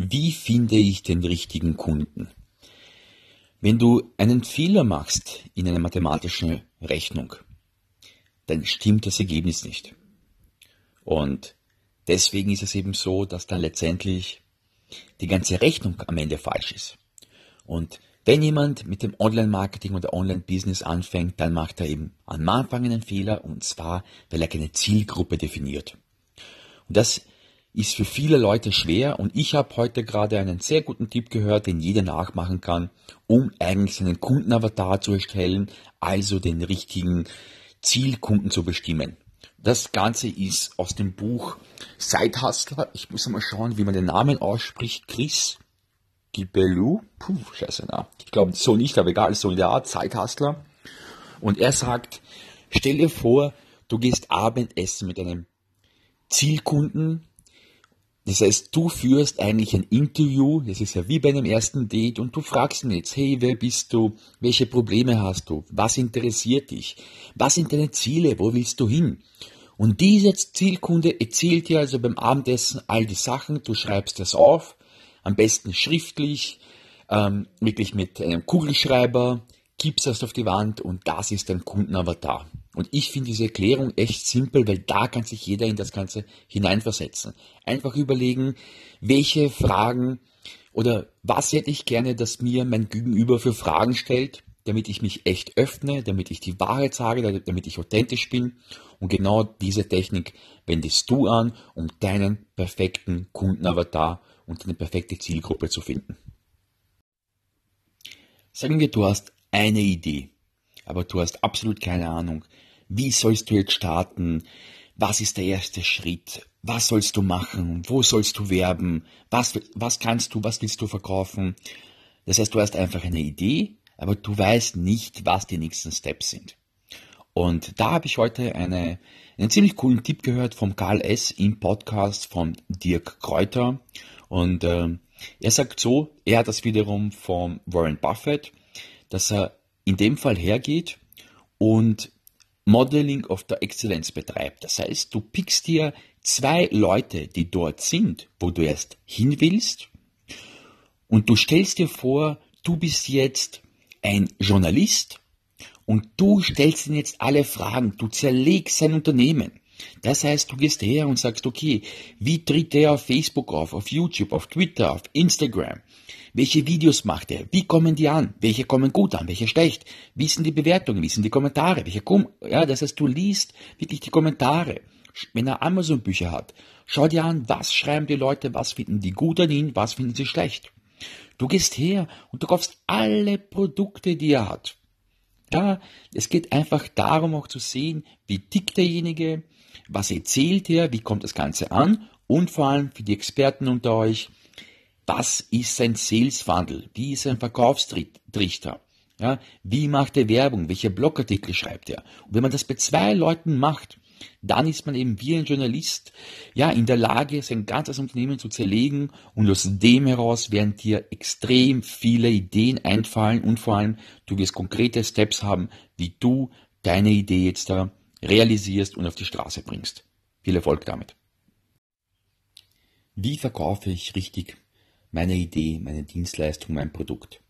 Wie finde ich den richtigen Kunden? Wenn du einen Fehler machst in einer mathematischen Rechnung, dann stimmt das Ergebnis nicht. Und deswegen ist es eben so, dass dann letztendlich die ganze Rechnung am Ende falsch ist. Und wenn jemand mit dem Online-Marketing oder Online-Business anfängt, dann macht er eben am Anfang einen Fehler und zwar, weil er keine Zielgruppe definiert. Und das ist für viele Leute schwer und ich habe heute gerade einen sehr guten Tipp gehört, den jeder nachmachen kann, um eigentlich seinen Kundenavatar zu erstellen, also den richtigen Zielkunden zu bestimmen. Das Ganze ist aus dem Buch Side. Ich muss mal schauen, wie man den Namen ausspricht. Chris Gibelou. Puh, scheiße, na. Ich glaube so nicht, aber egal, so in der Art, Side. Und er sagt, stell dir vor, du gehst Abendessen mit einem Zielkunden, das heißt, du führst eigentlich ein Interview, das ist ja wie bei einem ersten Date, und du fragst ihn jetzt, hey, wer bist du? Welche Probleme hast du? Was interessiert dich? Was sind deine Ziele? Wo willst du hin? Und dieser Zielkunde erzählt dir also beim Abendessen all die Sachen, du schreibst das auf, am besten schriftlich, ähm, wirklich mit einem Kugelschreiber, gibst das auf die Wand und das ist dein Kundenavatar. Und ich finde diese Erklärung echt simpel, weil da kann sich jeder in das Ganze hineinversetzen. Einfach überlegen, welche Fragen oder was hätte ich gerne, dass mir mein Gegenüber für Fragen stellt, damit ich mich echt öffne, damit ich die Wahrheit sage, damit ich authentisch bin. Und genau diese Technik wendest du an, um deinen perfekten Kundenavatar und eine perfekte Zielgruppe zu finden. Sagen wir, du hast eine Idee, aber du hast absolut keine Ahnung, wie sollst du jetzt starten, was ist der erste Schritt, was sollst du machen, wo sollst du werben, was, was kannst du, was willst du verkaufen. Das heißt, du hast einfach eine Idee, aber du weißt nicht, was die nächsten Steps sind. Und da habe ich heute eine, einen ziemlich coolen Tipp gehört vom Karl S. im Podcast von Dirk Kräuter. Und äh, er sagt so, er hat das wiederum von Warren Buffett dass er in dem Fall hergeht und Modeling of the Excellence betreibt. Das heißt, du pickst dir zwei Leute, die dort sind, wo du erst hin willst, und du stellst dir vor, du bist jetzt ein Journalist und du stellst ihm jetzt alle Fragen, du zerlegst sein Unternehmen. Das heißt, du gehst her und sagst, okay, wie tritt er auf Facebook auf, auf YouTube, auf Twitter, auf Instagram? Welche Videos macht er? Wie kommen die an? Welche kommen gut an? Welche schlecht? Wie sind die Bewertungen? Wie sind die Kommentare? Welche Kom ja, das heißt, du liest wirklich die Kommentare. Wenn er Amazon-Bücher hat, schau dir an, was schreiben die Leute, was finden die gut an ihn, was finden sie schlecht. Du gehst her und du kaufst alle Produkte, die er hat. Ja, es geht einfach darum, auch zu sehen, wie tickt derjenige, was erzählt er, wie kommt das Ganze an und vor allem für die Experten unter euch, was ist ein Sales Funnel? Wie ist ein Verkaufstrichter? Ja, wie macht er Werbung? Welche Blogartikel schreibt er? Und wenn man das bei zwei Leuten macht, dann ist man eben wie ein Journalist ja in der Lage, sein ganzes Unternehmen zu zerlegen und aus dem heraus werden dir extrem viele Ideen einfallen und vor allem du wirst konkrete Steps haben, wie du deine Idee jetzt da realisierst und auf die Straße bringst. Viel Erfolg damit. Wie verkaufe ich richtig meine Idee, meine Dienstleistung, mein Produkt?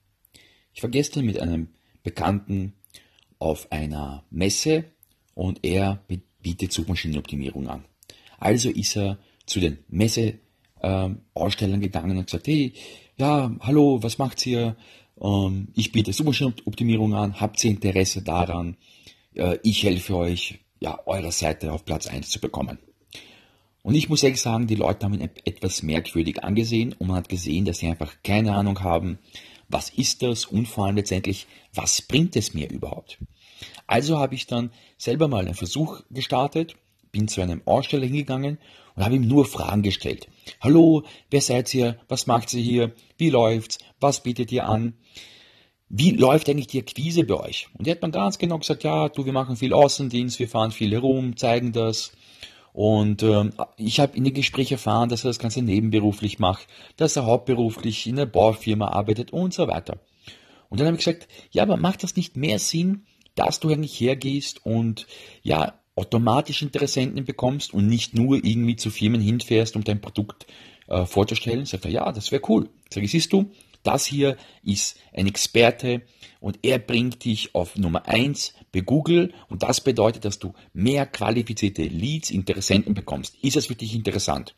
Ich war gestern mit einem Bekannten auf einer Messe und er bietet Suchmaschinenoptimierung an. Also ist er zu den Messeausstellern ähm, gegangen und gesagt, hey, ja, hallo, was macht ihr? Ähm, ich biete Suchmaschinenoptimierung an, habt ihr Interesse daran? Äh, ich helfe euch, ja, eure Seite auf Platz 1 zu bekommen. Und ich muss ehrlich sagen, die Leute haben ihn etwas merkwürdig angesehen und man hat gesehen, dass sie einfach keine Ahnung haben, was ist das und vor allem letztendlich, was bringt es mir überhaupt. Also habe ich dann selber mal einen Versuch gestartet, bin zu einem Aussteller hingegangen und habe ihm nur Fragen gestellt. Hallo, wer seid ihr? Was macht ihr hier? Wie läuft's? Was bietet ihr an? wie läuft eigentlich die Akquise bei euch? Und die hat man ganz genau gesagt, ja, du, wir machen viel Außendienst, wir fahren viel herum, zeigen das. Und ähm, ich habe in den Gesprächen erfahren, dass er das Ganze nebenberuflich macht, dass er hauptberuflich in einer Baufirma arbeitet und so weiter. Und dann habe ich gesagt, ja, aber macht das nicht mehr Sinn, dass du eigentlich hergehst und ja, automatisch Interessenten bekommst und nicht nur irgendwie zu Firmen hinfährst, um dein Produkt äh, vorzustellen. Sagt er, ja, das wäre cool. Sag ich, siehst du, das hier ist ein Experte und er bringt dich auf Nummer eins bei Google und das bedeutet, dass du mehr qualifizierte Leads, Interessenten bekommst. Ist das für dich interessant?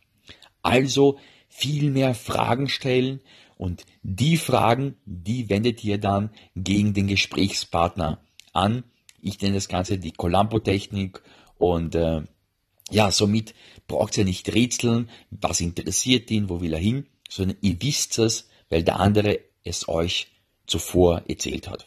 Also viel mehr Fragen stellen und die Fragen, die wendet ihr dann gegen den Gesprächspartner an. Ich nenne das Ganze die Columbo-Technik und äh, ja, somit braucht ihr nicht rätseln, was interessiert ihn, wo will er hin, sondern ihr wisst es, weil der andere es euch zuvor erzählt hat.